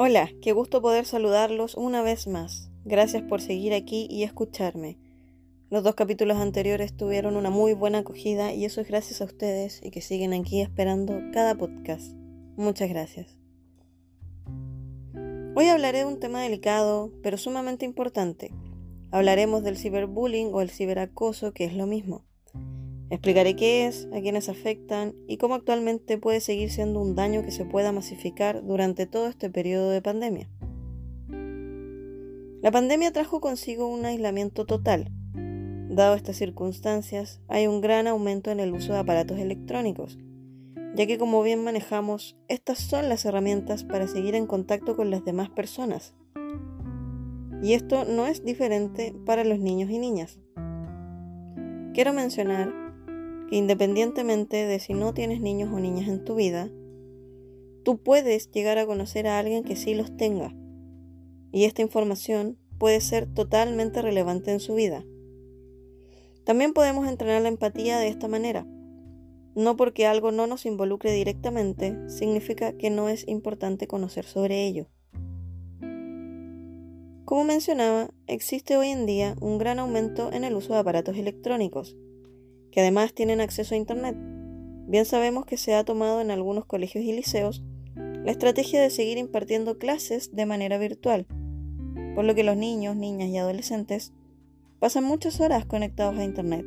Hola, qué gusto poder saludarlos una vez más. Gracias por seguir aquí y escucharme. Los dos capítulos anteriores tuvieron una muy buena acogida y eso es gracias a ustedes y que siguen aquí esperando cada podcast. Muchas gracias. Hoy hablaré de un tema delicado, pero sumamente importante. Hablaremos del ciberbullying o el ciberacoso, que es lo mismo. Explicaré qué es, a quiénes afectan y cómo actualmente puede seguir siendo un daño que se pueda masificar durante todo este periodo de pandemia. La pandemia trajo consigo un aislamiento total. Dado estas circunstancias, hay un gran aumento en el uso de aparatos electrónicos, ya que como bien manejamos, estas son las herramientas para seguir en contacto con las demás personas. Y esto no es diferente para los niños y niñas. Quiero mencionar que independientemente de si no tienes niños o niñas en tu vida, tú puedes llegar a conocer a alguien que sí los tenga. Y esta información puede ser totalmente relevante en su vida. También podemos entrenar la empatía de esta manera. No porque algo no nos involucre directamente, significa que no es importante conocer sobre ello. Como mencionaba, existe hoy en día un gran aumento en el uso de aparatos electrónicos, que además tienen acceso a Internet. Bien sabemos que se ha tomado en algunos colegios y liceos la estrategia de seguir impartiendo clases de manera virtual, por lo que los niños, niñas y adolescentes pasan muchas horas conectados a Internet,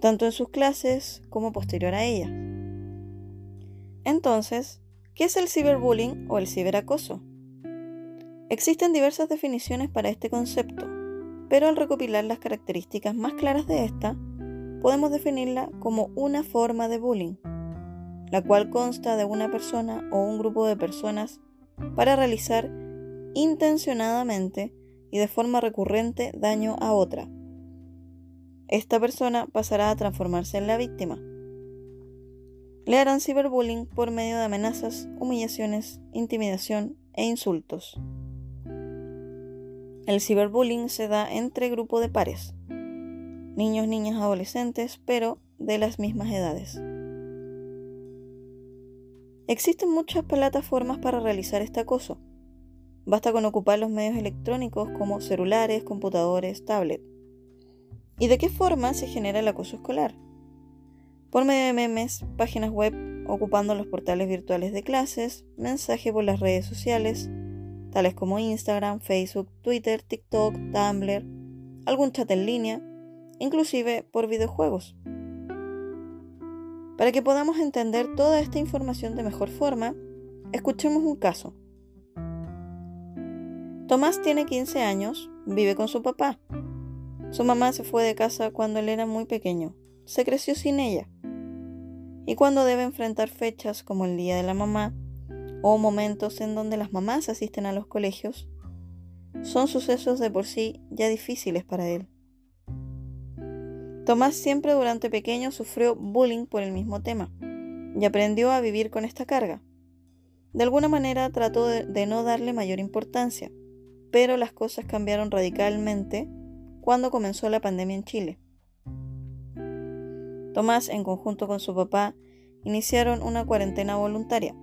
tanto en sus clases como posterior a ellas. Entonces, ¿qué es el ciberbullying o el ciberacoso? Existen diversas definiciones para este concepto, pero al recopilar las características más claras de esta, podemos definirla como una forma de bullying, la cual consta de una persona o un grupo de personas para realizar intencionadamente y de forma recurrente daño a otra. Esta persona pasará a transformarse en la víctima. Le harán ciberbullying por medio de amenazas, humillaciones, intimidación e insultos. El ciberbullying se da entre grupo de pares, niños, niñas, adolescentes, pero de las mismas edades. Existen muchas plataformas para realizar este acoso. Basta con ocupar los medios electrónicos como celulares, computadores, tablet. ¿Y de qué forma se genera el acoso escolar? Por medio de memes, páginas web, ocupando los portales virtuales de clases, mensaje por las redes sociales, tales como Instagram, Facebook, Twitter, TikTok, Tumblr, algún chat en línea, inclusive por videojuegos. Para que podamos entender toda esta información de mejor forma, escuchemos un caso. Tomás tiene 15 años, vive con su papá. Su mamá se fue de casa cuando él era muy pequeño, se creció sin ella. Y cuando debe enfrentar fechas como el Día de la Mamá o momentos en donde las mamás asisten a los colegios, son sucesos de por sí ya difíciles para él. Tomás siempre durante pequeño sufrió bullying por el mismo tema y aprendió a vivir con esta carga. De alguna manera trató de, no darle mayor importancia, pero las cosas cambiaron radicalmente cuando comenzó la pandemia en Chile. Tomás, en conjunto con su papá, iniciaron una cuarentena voluntaria.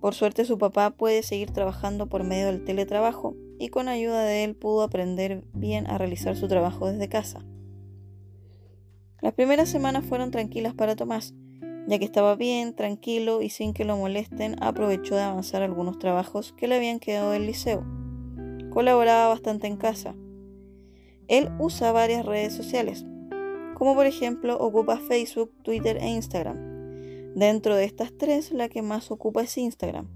Por suerte su papá puede seguir trabajando por medio del teletrabajo y con ayuda de él pudo aprender bien a realizar su trabajo desde casa. Las primeras semanas fueron tranquilas para Tomás, ya que estaba bien, tranquilo y sin que lo molesten, aprovechó de avanzar algunos trabajos que le habían quedado del liceo. Colaboraba bastante en casa. Él usa varias redes sociales, como por ejemplo ocupa Facebook, Twitter e Instagram. Dentro de estas tres, la que más ocupa es Instagram.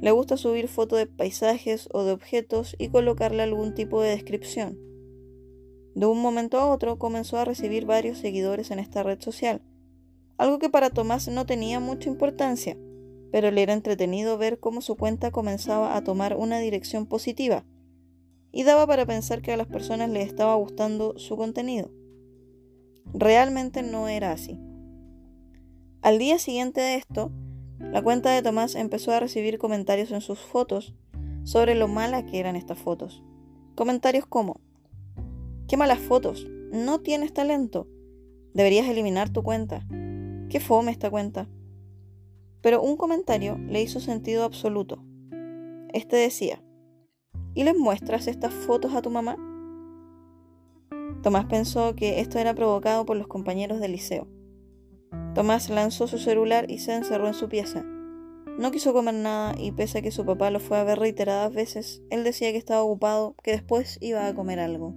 Le gusta subir fotos de paisajes o de objetos y colocarle algún tipo de descripción. De un momento a otro comenzó a recibir varios seguidores en esta red social, algo que para Tomás no tenía mucha importancia, pero le era entretenido ver cómo su cuenta comenzaba a tomar una dirección positiva y daba para pensar que a las personas les estaba gustando su contenido. Realmente no era así. Al día siguiente de esto, la cuenta de Tomás empezó a recibir comentarios en sus fotos sobre lo mala que eran estas fotos. Comentarios como, Qué malas fotos. No tienes talento. Deberías eliminar tu cuenta. Qué fome esta cuenta. Pero un comentario le hizo sentido absoluto. este decía, ¿y les muestras estas fotos a tu mamá? Tomás pensó que esto era provocado por los compañeros del liceo. Tomás lanzó su celular y se encerró en su pieza. No quiso comer nada y pese a que su papá lo fue a ver reiteradas veces, él decía que estaba ocupado, que después iba a comer algo.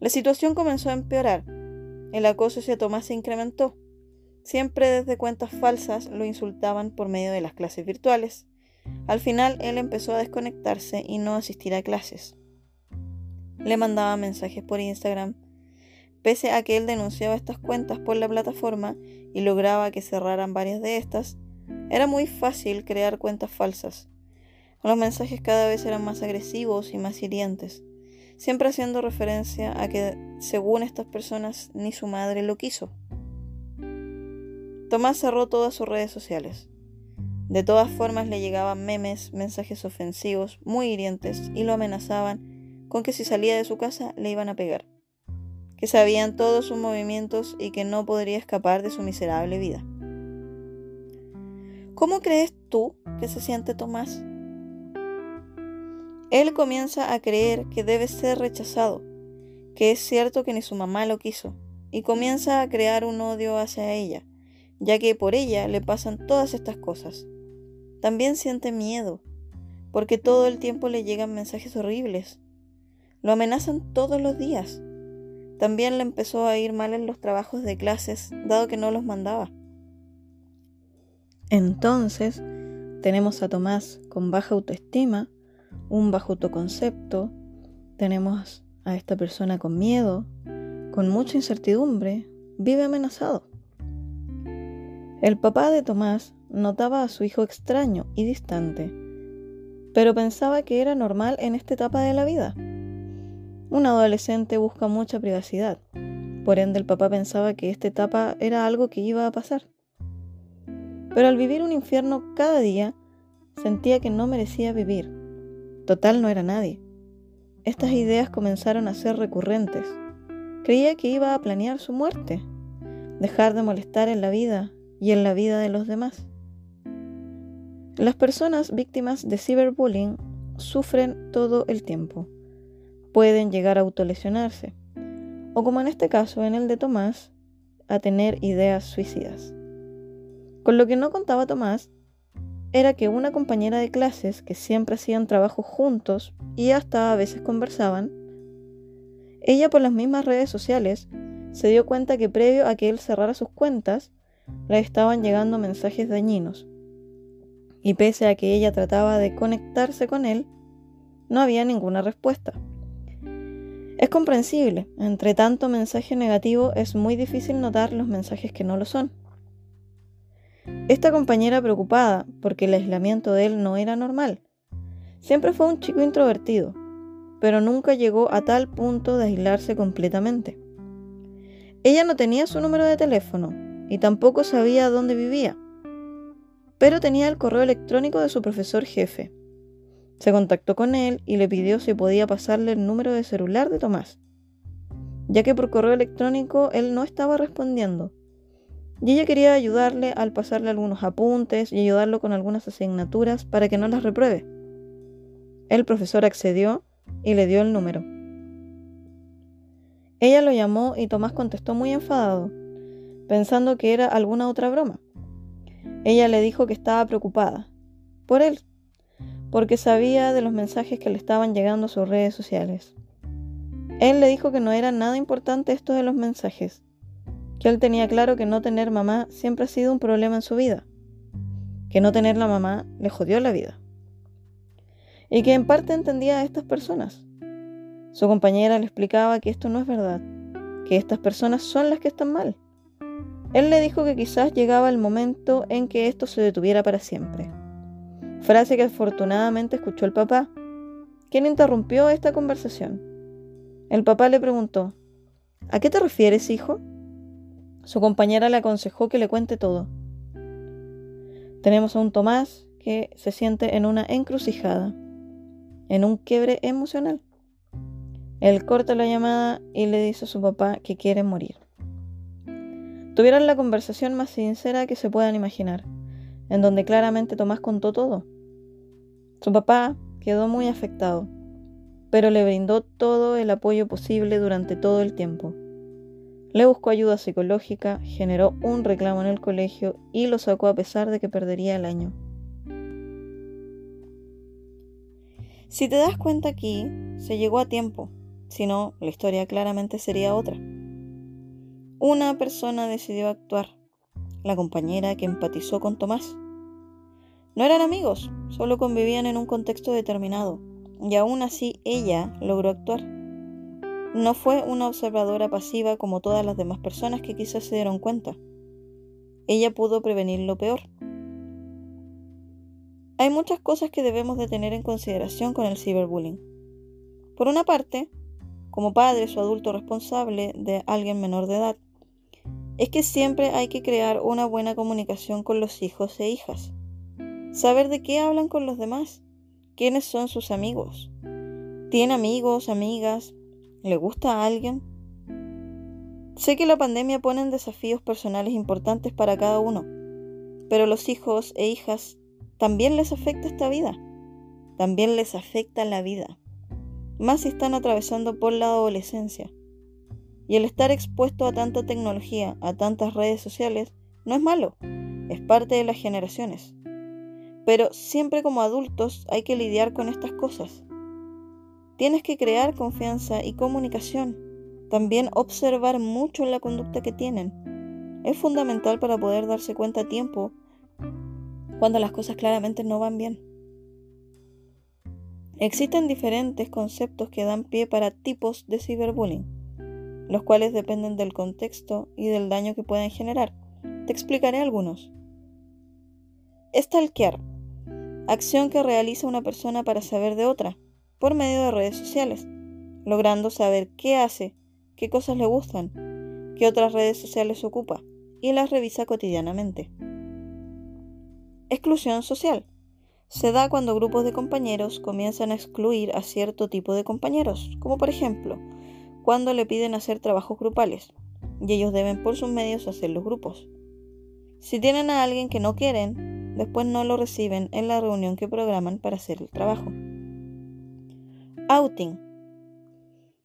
La situación comenzó a empeorar. El acoso hacia Tomás se incrementó. Siempre desde cuentas falsas lo insultaban por medio de las clases virtuales. Al final él empezó a desconectarse y no asistir a clases. Le mandaba mensajes por Instagram. Pese a que él denunciaba estas cuentas por la plataforma y lograba que cerraran varias de estas, era muy fácil crear cuentas falsas. Los mensajes cada vez eran más agresivos y más hirientes, siempre haciendo referencia a que, según estas personas, ni su madre lo quiso. Tomás cerró todas sus redes sociales. De todas formas le llegaban memes, mensajes ofensivos, muy hirientes, y lo amenazaban con que si salía de su casa le iban a pegar, que sabían todos sus movimientos y que no podría escapar de su miserable vida. ¿Cómo crees tú que se siente Tomás? Él comienza a creer que debe ser rechazado, que es cierto que ni su mamá lo quiso, y comienza a crear un odio hacia ella, ya que por ella le pasan todas estas cosas. También siente miedo, porque todo el tiempo le llegan mensajes horribles. Lo amenazan todos los días. También le empezó a ir mal en los trabajos de clases, dado que no los mandaba. Entonces, tenemos a Tomás con baja autoestima, un bajo autoconcepto, tenemos a esta persona con miedo, con mucha incertidumbre, vive amenazado. El papá de Tomás notaba a su hijo extraño y distante, pero pensaba que era normal en esta etapa de la vida. Un adolescente busca mucha privacidad, por ende el papá pensaba que esta etapa era algo que iba a pasar. Pero al vivir un infierno cada día, sentía que no merecía vivir. Total no era nadie. Estas ideas comenzaron a ser recurrentes. Creía que iba a planear su muerte, dejar de molestar en la vida y en la vida de los demás. Las personas víctimas de ciberbullying sufren todo el tiempo. Pueden llegar a autolesionarse, o como en este caso, en el de Tomás, a tener ideas suicidas. Con lo que no contaba Tomás era que una compañera de clases que siempre hacían trabajo juntos y hasta a veces conversaban, ella por las mismas redes sociales se dio cuenta que previo a que él cerrara sus cuentas, le estaban llegando mensajes dañinos. Y pese a que ella trataba de conectarse con él, no había ninguna respuesta. Es comprensible, entre tanto mensaje negativo es muy difícil notar los mensajes que no lo son. Esta compañera preocupada porque el aislamiento de él no era normal. Siempre fue un chico introvertido, pero nunca llegó a tal punto de aislarse completamente. Ella no tenía su número de teléfono, y tampoco sabía dónde vivía, pero tenía el correo electrónico de su profesor jefe. Se contactó con él y le pidió si podía pasarle el número de celular de Tomás, ya que por correo electrónico él no estaba respondiendo. Y ella quería ayudarle al pasarle algunos apuntes y ayudarlo con algunas asignaturas para que no las repruebe. El profesor accedió y le dio el número. Ella lo llamó y Tomás contestó muy enfadado pensando que era alguna otra broma. Ella le dijo que estaba preocupada por él, porque sabía de los mensajes que le estaban llegando a sus redes sociales. Él le dijo que no era nada importante esto de los mensajes, que él tenía claro que no tener mamá siempre ha sido un problema en su vida, que no tener la mamá le jodió la vida, y que en parte entendía a estas personas. Su compañera le explicaba que esto no es verdad, que estas personas son las que están mal él le dijo que quizás llegaba el momento en que esto se detuviera para siempre. Frase que afortunadamente escuchó el papá, quien interrumpió esta conversación. El papá le preguntó, ¿A qué te refieres, hijo? Su compañera le aconsejó que le cuente todo. Tenemos a un Tomás que se siente en una encrucijada, en un quiebre emocional. Él corta la llamada y le dice a su papá que quiere morir. Tuvieron la conversación más sincera que se puedan imaginar, en donde claramente Tomás contó todo. Su papá quedó muy afectado, pero le brindó todo el apoyo posible durante todo el tiempo. Le buscó ayuda psicológica, generó un reclamo en el colegio y lo sacó a pesar de que perdería el año. Si te das cuenta aquí, se llegó a tiempo, si no, la historia claramente sería otra. Una persona decidió actuar, la compañera que empatizó con Tomás. No eran amigos, solo convivían en un contexto determinado, y aún así ella logró actuar. No fue una observadora pasiva como todas las demás personas que quizás se dieron cuenta. Ella pudo prevenir lo peor. Hay muchas cosas que debemos de tener en consideración con el ciberbullying. Por una parte, como padre o adulto responsable de alguien menor de edad, es que siempre hay que crear una buena comunicación con los hijos e hijas. Saber de qué hablan con los demás, quiénes son sus amigos. ¿Tiene amigos, amigas? ¿Le gusta a alguien? Sé que la pandemia pone desafíos personales importantes para cada uno, pero los hijos e hijas también les afecta esta vida. También les afecta la vida. Más si están atravesando por la adolescencia. Y el estar expuesto a tanta tecnología, a tantas redes sociales, no es malo, es parte de las generaciones. Pero siempre como adultos hay que lidiar con estas cosas. Tienes que crear confianza y comunicación. También observar mucho la conducta que tienen. Es fundamental para poder darse cuenta a tiempo cuando las cosas claramente no van bien. Existen diferentes conceptos que dan pie para tipos de ciberbullying, los cuales dependen del contexto y del daño que pueden generar. Te explicaré algunos. Stalkear acción que realiza una persona para saber de otra, por medio de redes sociales, logrando saber qué hace, qué cosas le gustan, qué otras redes sociales ocupa, y las revisa cotidianamente. Exclusión social. Se da cuando grupos de compañeros comienzan a excluir a cierto tipo de compañeros, como por ejemplo, cuando le piden hacer trabajos grupales, y ellos deben por sus medios hacer los grupos. Si tienen a alguien que no quieren, después no lo reciben en la reunión que programan para hacer el trabajo. Outing.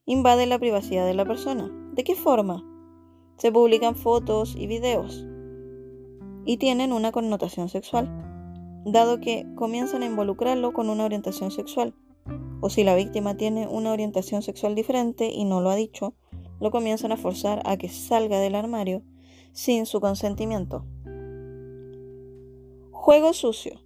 Invade la privacidad de la persona. ¿De qué forma? Se publican fotos y videos y tienen una connotación sexual, dado que comienzan a involucrarlo con una orientación sexual. O si la víctima tiene una orientación sexual diferente y no lo ha dicho, lo comienzan a forzar a que salga del armario sin su consentimiento. Juego sucio.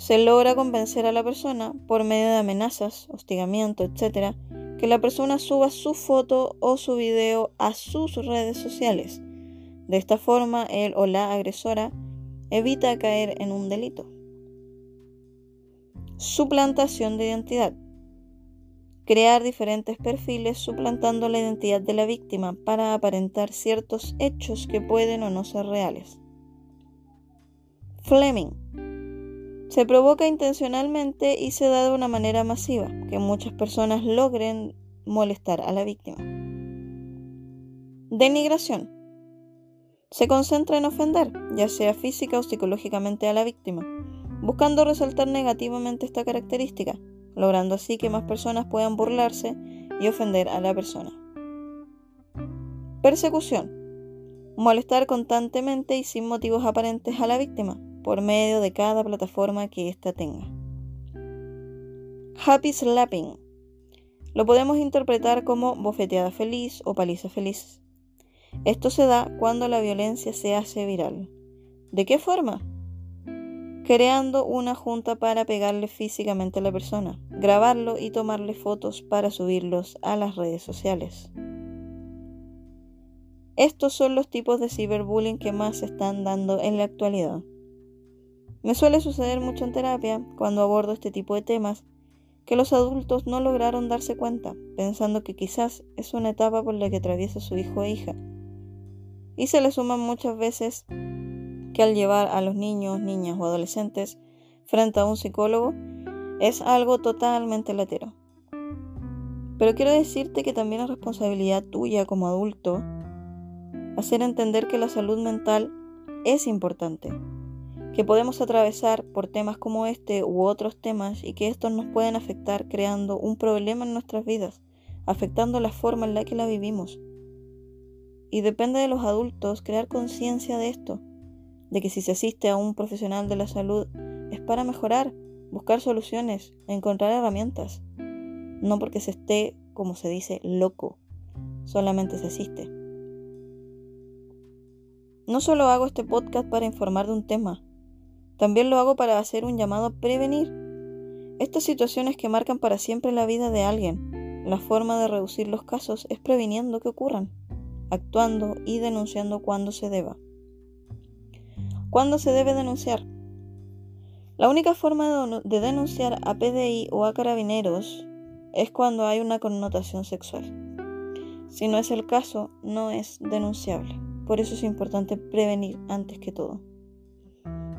Se logra convencer a la persona, por medio de amenazas, hostigamiento, etc., que la persona suba su foto o su video a sus redes sociales. De esta forma, él o la agresora evita caer en un delito. Suplantación de identidad. Crear diferentes perfiles suplantando la identidad de la víctima para aparentar ciertos hechos que pueden o no ser reales. Fleming. Se provoca intencionalmente y se da de una manera masiva, que muchas personas logren molestar a la víctima. Denigración. Se concentra en ofender, ya sea física o psicológicamente a la víctima, buscando resaltar negativamente esta característica, logrando así que más personas puedan burlarse y ofender a la persona. Persecución. Molestar constantemente y sin motivos aparentes a la víctima, por medio de cada plataforma que ésta tenga. Happy slapping. Lo podemos interpretar como bofeteada feliz o paliza feliz. Esto se da cuando la violencia se hace viral. ¿De qué forma? Creando una junta para pegarle físicamente a la persona, grabarlo y tomarle fotos para subirlos a las redes sociales. Estos son los tipos de ciberbullying que más se están dando en la actualidad. Me suele suceder mucho en terapia, cuando abordo este tipo de temas, que los adultos no lograron darse cuenta, pensando que quizás es una etapa por la que atraviesa su hijo e hija. Y se le suman muchas veces que al llevar a los niños, niñas o adolescentes frente a un psicólogo es algo totalmente latero. Pero quiero decirte que también es responsabilidad tuya como adulto hacer entender que la salud mental es importante que podemos atravesar por temas como este u otros temas y que estos nos pueden afectar creando un problema en nuestras vidas, afectando la forma en la que la vivimos. Y depende de los adultos crear conciencia de esto, de que si se asiste a un profesional de la salud es para mejorar, buscar soluciones, encontrar herramientas, no porque se esté, como se dice, loco, solamente se asiste. No solo hago este podcast para informar de un tema, también lo hago para hacer un llamado a prevenir estas situaciones que marcan para siempre la vida de alguien. La forma de reducir los casos es previniendo que ocurran, actuando y denunciando cuando se deba. ¿Cuándo se debe denunciar? La única forma de denunciar a PDI o a carabineros es cuando hay una connotación sexual. Si no es el caso, no es denunciable. Por eso es importante prevenir antes que todo.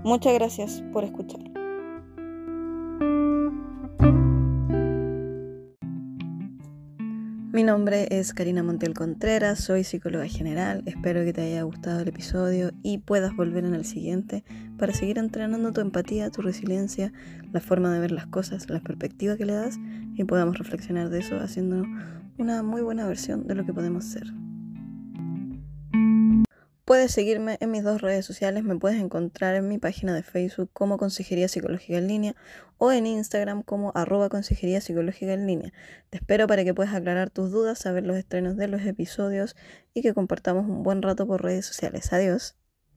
Muchas gracias por escuchar. Mi nombre es Karina Montiel Contreras, soy psicóloga general, espero que te haya gustado el episodio y puedas volver en el siguiente para seguir entrenando tu empatía, tu resiliencia, la forma de ver las cosas, la perspectiva que le das y podamos reflexionar de eso haciendo una muy buena versión de lo que podemos ser. Puedes seguirme en mis dos redes sociales, me puedes encontrar en mi página de Facebook como Consejería Psicológica en Línea o en Instagram como arroba Consejería Psicológica en Línea. Te espero para que puedas aclarar tus dudas, saber los estrenos de los episodios y que compartamos un buen rato por redes sociales. Adiós.